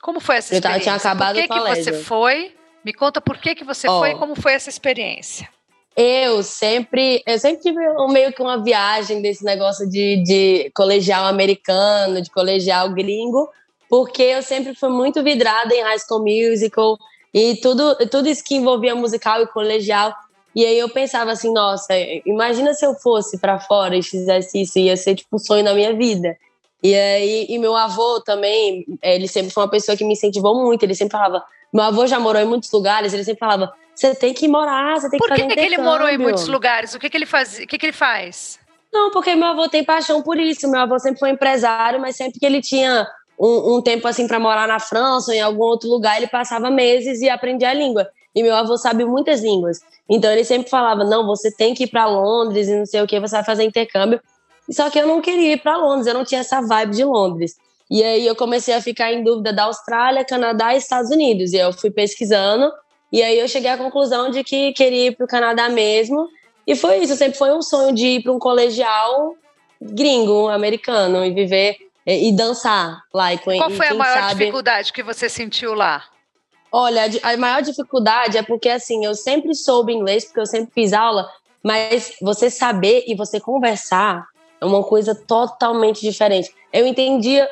Como foi essa
Eu
experiência?
tinha acabado
por que, que você foi? Me conta por que, que você
Ó.
foi e como foi essa experiência.
Eu sempre, eu sempre tive meio que uma viagem desse negócio de, de colegial americano, de colegial gringo, porque eu sempre fui muito vidrada em High School Musical e tudo, tudo isso que envolvia musical e colegial. E aí eu pensava assim, nossa, imagina se eu fosse para fora e fizesse isso, ia ser tipo um sonho na minha vida. E aí, e meu avô também, ele sempre foi uma pessoa que me incentivou muito, ele sempre falava, meu avô já morou em muitos lugares, ele sempre falava, você tem que morar, você tem
Por
que fazer
que, que ele morou em muitos lugares? O que, que ele faz? O que, que ele faz?
Não, porque meu avô tem paixão por isso. Meu avô sempre foi empresário, mas sempre que ele tinha um, um tempo assim para morar na França ou em algum outro lugar, ele passava meses e aprendia a língua. E meu avô sabe muitas línguas. Então ele sempre falava: não, você tem que ir para Londres e não sei o que, você vai fazer intercâmbio. Só que eu não queria ir para Londres, eu não tinha essa vibe de Londres. E aí eu comecei a ficar em dúvida da Austrália, Canadá e Estados Unidos. E eu fui pesquisando, e aí eu cheguei à conclusão de que queria ir para o Canadá mesmo. E foi isso, sempre foi um sonho de ir para um colegial gringo, americano, e viver e, dançar lá. E,
Qual foi a maior
sabe...
dificuldade que você sentiu lá?
Olha, a maior dificuldade é porque assim, eu sempre soube inglês, porque eu sempre fiz aula, mas você saber e você conversar é uma coisa totalmente diferente. Eu entendia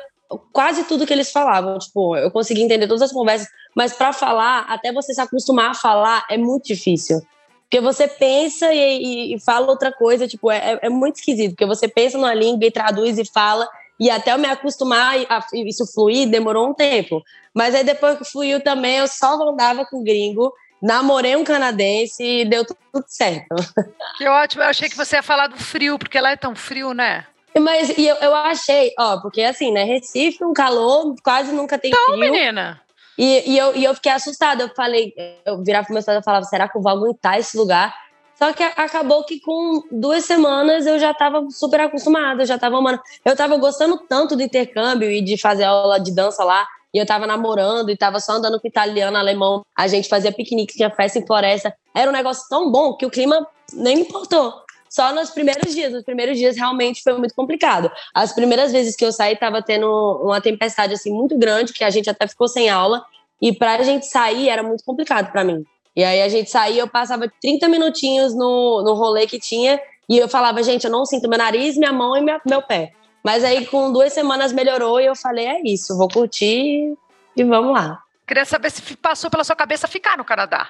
quase tudo que eles falavam, tipo, eu conseguia entender todas as conversas, mas para falar, até você se acostumar a falar, é muito difícil. Porque você pensa e, e, e fala outra coisa, tipo, é, é, muito esquisito, porque você pensa numa língua e traduz e fala, e até eu me acostumar a isso fluir, demorou um tempo. Mas aí depois que fluiu também, eu só andava com gringo, namorei um canadense e deu tudo certo.
Que ótimo, eu achei que você ia falar do frio, porque lá é tão frio, né?
Mas eu, eu achei, ó, porque assim, né, Recife, um calor, quase nunca tem
então,
frio.
menina.
E, e, eu, e eu fiquei assustada. Eu falei, eu virava pro meu estado e falava, será que eu vou aguentar esse lugar? Só que acabou que com duas semanas eu já estava super acostumada, já estava amando. Eu estava gostando tanto do intercâmbio e de fazer aula de dança lá. E eu estava namorando e estava só andando com italiano, alemão. A gente fazia piquenique, tinha festa em floresta. Era um negócio tão bom que o clima nem me importou. Só nos primeiros dias. Nos primeiros dias realmente foi muito complicado. As primeiras vezes que eu saí, estava tendo uma tempestade assim muito grande, que a gente até ficou sem aula. E para a gente sair era muito complicado para mim. E aí a gente saía, eu passava 30 minutinhos no, no rolê que tinha e eu falava, gente, eu não sinto meu nariz, minha mão e minha, meu pé. Mas aí com duas semanas melhorou e eu falei, é isso, vou curtir e vamos lá.
Queria saber se passou pela sua cabeça ficar no Canadá.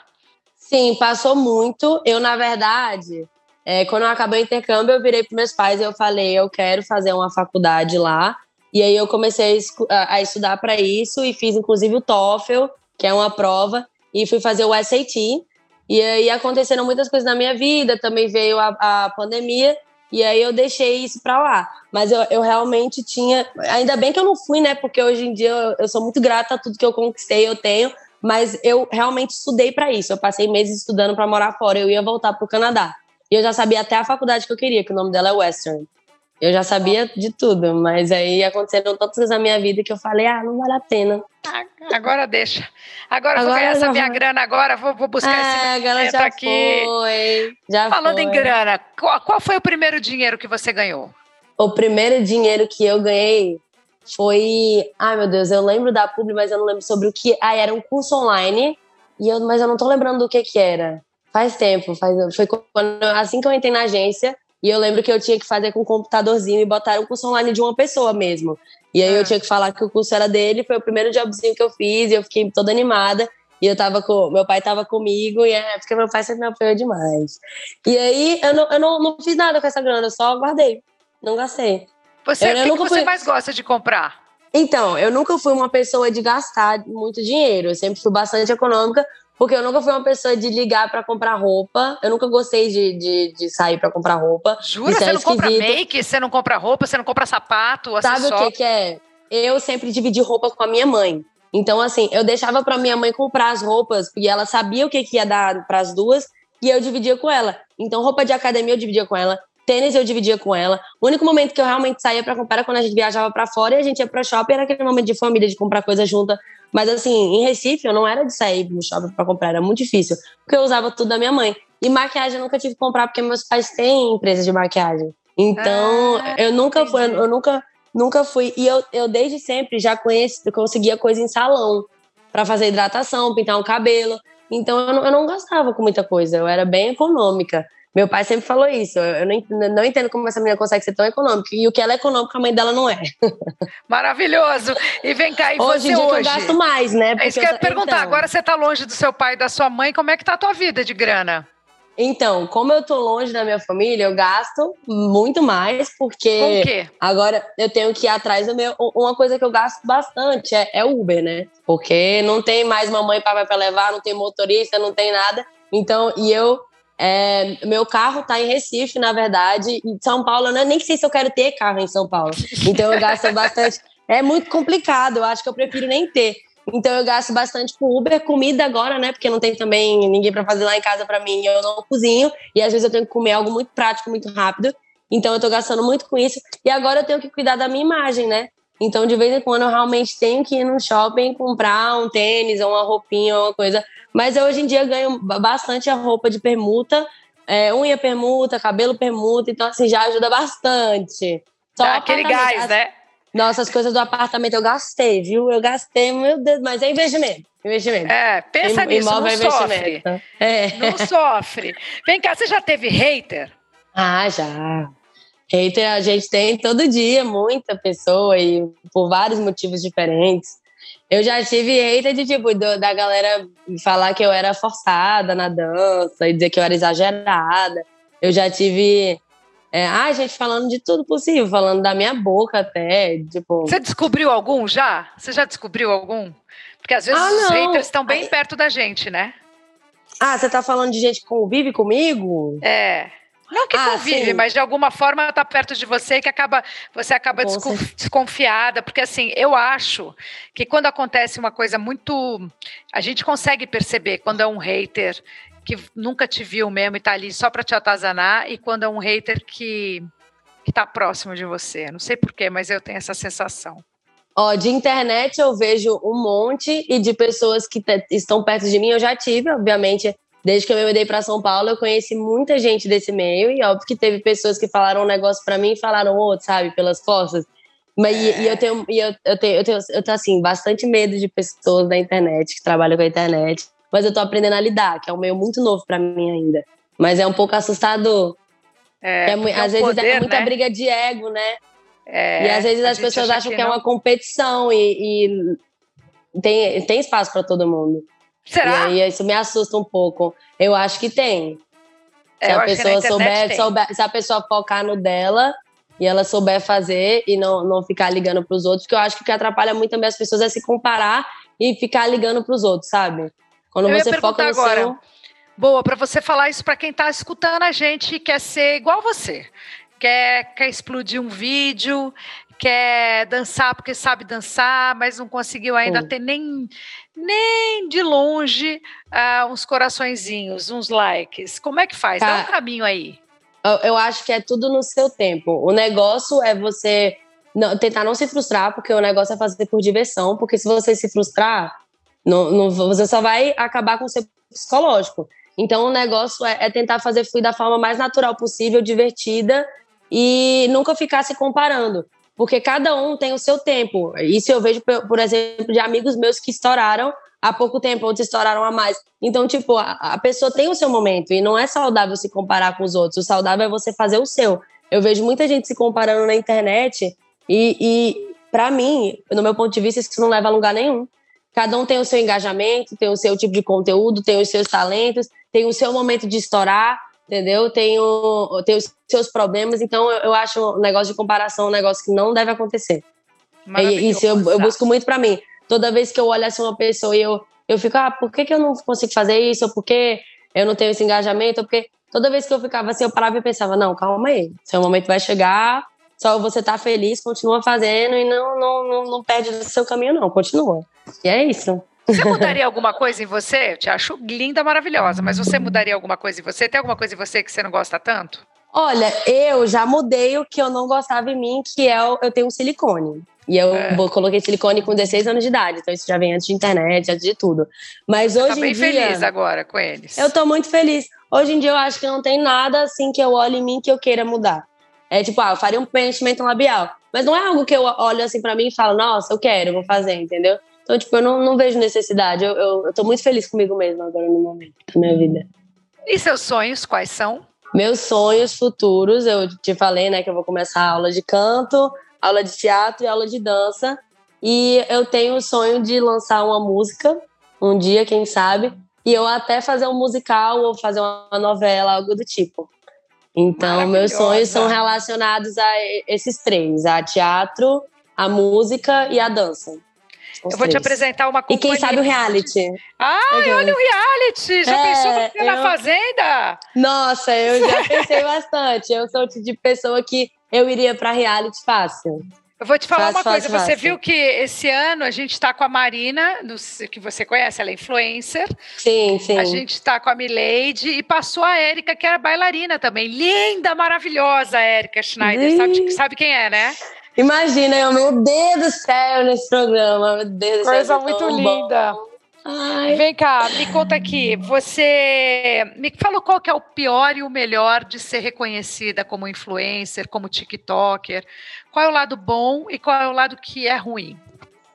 Sim, passou muito. Eu, na verdade, é, quando eu acabei o intercâmbio, eu virei para meus pais e eu falei, eu quero fazer uma faculdade lá. E aí eu comecei a, a estudar para isso e fiz inclusive o TOEFL, que é uma prova, e fui fazer o SAT. E aí aconteceram muitas coisas na minha vida, também veio a, a pandemia, e aí eu deixei isso para lá. Mas eu, eu, realmente tinha. Ainda bem que eu não fui, né? Porque hoje em dia eu, eu sou muito grata a tudo que eu conquistei, eu tenho. Mas eu realmente estudei para isso. Eu passei meses estudando para morar fora. Eu ia voltar para o Canadá. E eu já sabia até a faculdade que eu queria, que o nome dela é Western. Eu já sabia de tudo, mas aí aconteceram tantas coisas na minha vida que eu falei, ah, não vale a pena.
Ah, agora deixa. Agora, agora vou ganhar essa minha grana agora, vou, vou buscar
ah, esse agora já aqui. Foi, já
Falando
foi.
em grana, qual, qual foi o primeiro dinheiro que você ganhou?
O primeiro dinheiro que eu ganhei foi. Ai, meu Deus, eu lembro da publi, mas eu não lembro sobre o que. Ah, era um curso online, e eu, mas eu não tô lembrando do que que era. Faz tempo, faz, foi quando, assim que eu entrei na agência, e eu lembro que eu tinha que fazer com um computadorzinho e botar um curso online de uma pessoa mesmo. E aí ah. eu tinha que falar que o curso era dele, foi o primeiro jobzinho que eu fiz, e eu fiquei toda animada. E eu tava com. Meu pai tava comigo, e é porque meu pai sempre me apoiou demais. E aí eu não, eu não, não fiz nada com essa grana, eu só guardei. Não gastei.
Você, eu, o que, que você fui... mais gosta de comprar?
Então, eu nunca fui uma pessoa de gastar muito dinheiro. Eu sempre fui bastante econômica, porque eu nunca fui uma pessoa de ligar para comprar roupa. Eu nunca gostei de, de, de sair para comprar roupa.
Jura? Você é não compra make? Você não compra roupa? Você não compra sapato?
Sabe o que, que é? Eu sempre dividi roupa com a minha mãe. Então, assim, eu deixava para minha mãe comprar as roupas, porque ela sabia o que, que ia dar para as duas, e eu dividia com ela. Então, roupa de academia eu dividia com ela, tênis eu dividia com ela. O único momento que eu realmente saía para comprar era quando a gente viajava para fora e a gente ia para shopping, era aquele momento de família, de comprar coisa junta. Mas assim, em Recife eu não era de sair no shopping para comprar, era muito difícil, porque eu usava tudo da minha mãe. E maquiagem eu nunca tive que comprar porque meus pais têm empresa de maquiagem. Então, ah, eu nunca fui, eu nunca nunca fui e eu, eu desde sempre já conheci, conseguia coisa em salão para fazer hidratação, pintar um cabelo. Então eu não, eu não gastava com muita coisa, eu era bem econômica. Meu pai sempre falou isso. Eu não, não entendo como essa menina consegue ser tão econômica. E o que ela é econômica, a mãe dela não é.
Maravilhoso. E vem cá, e
hoje
você
em dia que eu
hoje?
gasto mais, né?
É isso
Porque
que eu ia perguntar.
então,
Agora você tá longe do seu pai e da sua mãe, como é que tá a tua vida de grana?
Então, como eu tô longe da minha família, eu gasto muito mais, porque
quê?
agora eu tenho que ir atrás do meu. Uma coisa que eu gasto bastante é, é Uber, né? Porque não tem mais mamãe e papai pra levar, não tem motorista, não tem nada. Então, e eu. É, meu carro tá em Recife, na verdade. Em São Paulo, eu nem- nem sei se eu quero ter carro em São Paulo. Então, eu gasto bastante. É muito complicado, eu acho que eu prefiro nem ter. Então eu gasto bastante com Uber, comida agora, né? Porque não tem também ninguém para fazer lá em casa para mim, eu não cozinho e às vezes eu tenho que comer algo muito prático, muito rápido. Então eu tô gastando muito com isso e agora eu tenho que cuidar da minha imagem, né? Então de vez em quando eu realmente tenho que ir no shopping comprar um tênis ou uma roupinha ou uma coisa. Mas eu hoje em dia ganho ba- bastante a roupa de permuta, é, unha permuta, cabelo permuta, então assim já ajuda bastante. Só
Dá aquele gás, né?
nossa, as coisas do apartamento eu gastei, viu? Eu gastei, meu Deus, mas é investimento. Investimento.
É, pensa nisso, não
imóvel é
sofre.
investimento. É.
Não sofre. Vem cá, você já teve hater?
Ah, já. Hater a gente tem todo dia, muita pessoa, e por vários motivos diferentes. Eu já tive hater de tipo, do- da galera falar que eu era forçada na dança e dizer que eu era exagerada. Eu já tive. É, ah, gente falando de tudo possível, falando da minha boca até. Tipo,
Você descobriu algum já? Você já descobriu algum? Porque às vezes
Ah,
os haters estão bem
Ai.
perto da gente, né?
ah, você tá falando de gente que convive comigo?
É. Não que
Ah,
convive,
sim.
mas de alguma forma tá perto de você e que acaba, você acaba
certeza.
desconfiada. Porque assim, eu acho que quando acontece uma coisa muito. A gente consegue perceber quando é um hater que nunca te viu mesmo e tá ali só para te atazanar, e quando é um hater que, que tá próximo de você. Não sei porquê, mas eu tenho essa sensação.
Ó, de internet eu vejo um monte e de pessoas que estão perto de mim eu já tive, obviamente. Desde que eu me mudei para São Paulo, eu conheci muita gente desse meio e óbvio que teve pessoas que falaram um negócio para mim e falaram outro, sabe, pelas costas. Mas e-
É.
e, eu tenho, e eu, eu tenho, eu tenho, eu tenho assim bastante medo de pessoas da internet que trabalham com a internet, mas eu tô aprendendo a lidar, que é um meio muito novo para mim ainda. Mas é um pouco assustador.
É,
É
é
às vezes
poder,
é muita
né?
briga de ego, né?
É,
e às vezes as pessoas
acha
acham que, é
não.
uma competição e, e tem, tem espaço para todo mundo.
Será?
E aí isso me assusta um pouco. Eu acho que tem. Se
É,
a
que
pessoa souber, souber- se a pessoa focar no dela e ela souber fazer e não, não ficar ligando para os outros, porque eu acho que o que atrapalha muito também as pessoas é se comparar e ficar ligando para os outros, sabe? Quando
Eu
você foca no
perguntar
seu.
agora. Boa, para você falar isso para quem está escutando a gente e quer ser igual você. Quer, quer explodir um vídeo, quer dançar porque sabe dançar, mas não conseguiu ainda
Hum.
ter nem, nem de longe ah, uns coraçõezinhos, uns likes. Como é que faz? Dá
Tá.
um caminho aí.
Eu, eu acho que é tudo no seu tempo. O negócio é você não- tentar não se frustrar, porque o negócio é fazer por diversão, porque se você se frustrar, não, não- você só vai acabar com o seu psicológico. Então o negócio é, é tentar fazer fluir da forma mais natural possível, divertida, e nunca ficar se comparando. Porque cada um tem o seu tempo. Isso eu vejo, por exemplo, de amigos meus que estouraram há pouco tempo, outros estouraram a mais. Então, tipo, a, a pessoa tem o seu momento e não é saudável se comparar com os outros. O saudável é você fazer o seu. Eu vejo muita gente se comparando na internet e, e para mim, no meu ponto de vista, isso não leva a lugar nenhum. Cada um tem o seu engajamento, tem o seu tipo de conteúdo, tem os seus talentos, tem o seu momento de estourar, entendeu? Tem, o, tem os seus problemas. Então, eu, eu acho o negócio de comparação um negócio que não deve acontecer. E isso eu, eu busco muito pra mim. Toda vez que eu olho assim uma pessoa e eu, eu fico, ah, por que, que eu não consigo fazer isso? Ou por que eu não tenho esse engajamento? Ou porque toda vez que eu ficava assim, eu parava e pensava, não, calma aí, seu momento vai chegar, só você tá feliz, continua fazendo e não, não, não, não perde o seu caminho, não, continua. E é isso.
Você mudaria alguma coisa em você? Eu te acho linda, maravilhosa, mas você mudaria alguma coisa em você? Tem alguma coisa em você que você não gosta tanto?
Olha, eu já mudei o que eu não gostava em mim, que é o- eu tenho um silicone. E eu
É.
coloquei silicone com 16 anos de idade, então isso já vem antes de internet, antes de tudo. Mas
Tá
hoje
bem
em dia.
feliz agora com eles.
Eu tô muito feliz. Hoje em dia eu acho que não tem nada assim que eu olhe em mim que eu queira mudar. É tipo, ah, eu faria um preenchimento labial. Mas não é algo que eu olho assim pra mim e falo, nossa, eu quero, eu vou fazer, entendeu? Então, tipo, eu não, não vejo necessidade. Eu, eu, eu tô muito feliz comigo mesma agora no momento da minha vida.
E seus sonhos, quais são?
Meus sonhos futuros, eu te falei, né, que eu vou começar a aula de canto, aula de teatro e aula de dança. E eu tenho o sonho de lançar uma música um dia, quem sabe, e eu até fazer um musical ou fazer uma novela, algo do tipo. Então, meus sonhos são relacionados a esses três: a teatro, a música e a dança.
Eu vou te apresentar uma
companhia. E quem sabe o reality.
Ai, olha o reality! Já é, pensou você eu... na Fazenda?
Nossa, eu já pensei bastante. Eu sou o tipo de pessoa que eu iria para reality fácil.
Eu vou te falar fácil, uma coisa. Fácil, você fácil. viu que esse ano a gente está com a Marina, que você conhece, ela é influencer.
Sim, sim.
A gente está com a Milady e passou a Érica, que era bailarina também. Linda, maravilhosa, a Érica Schneider. Sabe, sabe, quem é, né?
Imagina, eu, meu Deus do céu, nesse programa. Meu Deus
Coisa
do
céu. Coisa muito linda. Bom. Ai. Vem cá, me conta aqui. Você me fala qual que é o pior e o melhor de ser reconhecida como influencer, como TikToker. Qual é o lado bom e qual é o lado que é ruim?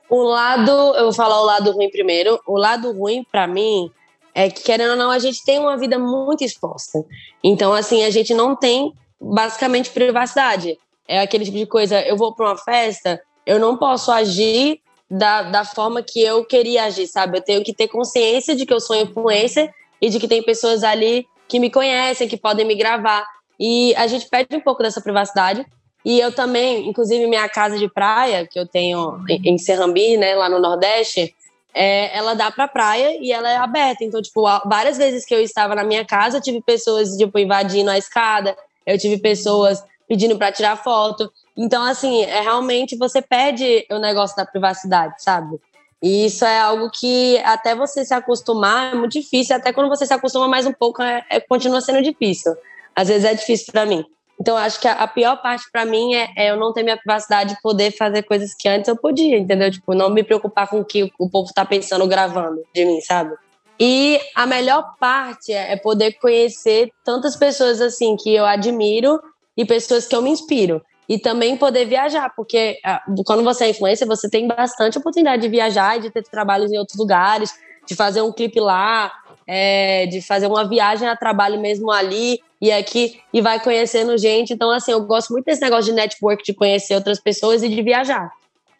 O lado, eu vou falar o lado ruim primeiro. O lado ruim para mim é que querendo ou não a gente tem uma vida muito exposta. Então assim a gente não tem basicamente privacidade. É aquele tipo de coisa. Eu vou para uma festa, eu não posso agir da, da forma que eu queria agir, sabe? Eu tenho que ter consciência de que eu sou influencer e de que tem pessoas ali que me conhecem, que podem me gravar. E a gente perde um pouco dessa privacidade. E eu também, inclusive minha casa de praia, que eu tenho em Serrambi, né, lá no Nordeste, é, ela dá pra praia e ela é aberta. Então, tipo, várias vezes que eu estava na minha casa, eu tive pessoas, tipo, invadindo a escada, eu tive pessoas pedindo para tirar foto. Então, assim, é realmente você perde o negócio da privacidade, sabe? E isso é algo que até você se acostumar é muito difícil. Até quando você se acostuma mais um pouco, é, é continua sendo difícil. Às vezes é difícil para mim. Então, acho que a, a pior parte para mim é, é, eu não ter minha privacidade de poder fazer coisas que antes eu podia, entendeu? Tipo, não me preocupar com o que o povo tá pensando gravando de mim, sabe? E a melhor parte é, é poder conhecer tantas pessoas assim que eu admiro e pessoas que eu me inspiro e também poder viajar, porque ah, quando você é influencer, você tem bastante oportunidade de viajar e de ter trabalhos em outros lugares, de fazer um clipe lá, é, de fazer uma viagem a trabalho mesmo ali e aqui, e vai conhecendo gente. Então, assim, eu gosto muito desse negócio de network, de conhecer outras pessoas e de viajar.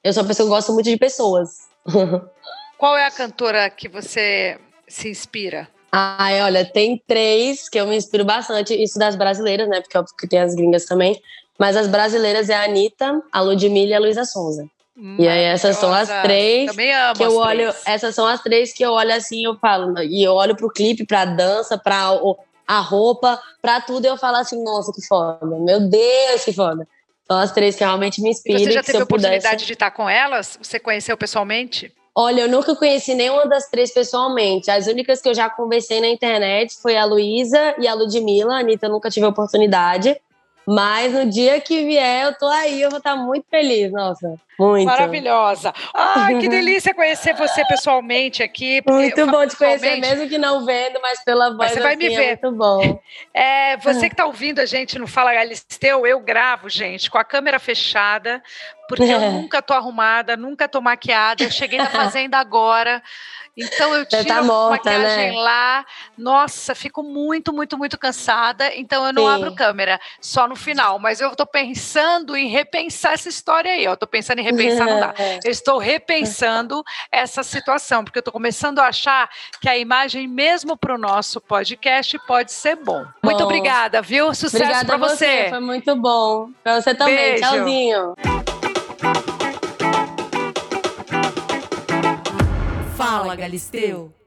Eu sou uma pessoa que gosta muito de pessoas.
Qual é a cantora que você se inspira?
Ai, olha, tem três que eu me inspiro bastante. Isso das brasileiras, né? Porque, porque tem as gringas também. Mas as brasileiras é a Anitta, a Ludmilla e a Luísa Sonza. E aí essas são as três que eu
olho,
três. essas são as três que eu olho assim, eu falo, e eu olho pro clipe, pra dança, pra a roupa, pra tudo, e eu falo assim, nossa, que foda, meu Deus, que foda. São as três que realmente me inspiram. E
você já teve a oportunidade pudesse... de estar com elas? Você conheceu pessoalmente?
Olha, eu nunca conheci nenhuma das três pessoalmente. As únicas que eu já conversei na internet foi a Luísa e a Ludmilla. A Anitta nunca tive a oportunidade. Mas no dia que vier, eu tô aí, eu vou estar muito feliz, nossa. Muito.
Maravilhosa. Ai, que delícia conhecer você pessoalmente aqui.
Muito bom te conhecer, mesmo que não vendo, mas pela voz. Mas
você vai
assim,
me ver.
É muito bom.
É, você que está ouvindo a gente no Fala Galisteu, eu gravo, gente, com a câmera fechada, porque eu nunca tô arrumada, nunca tô maquiada. Eu cheguei na fazenda agora. Então eu tiro
tá morta,
a maquiagem né? lá. Nossa, fico muito, muito, muito cansada. Então eu não Sim. abro câmera, só no final. Mas eu estou pensando em repensar essa história aí. Eu estou pensando em repensar, não dá. Eu estou repensando essa situação, porque eu estou começando a achar que a imagem, mesmo para o nosso podcast, pode ser bom. bom. Muito obrigada, viu? Sucesso para você. você.
Foi muito bom. Para você também. Beijo. Tchauzinho.
Fala, Galisteu!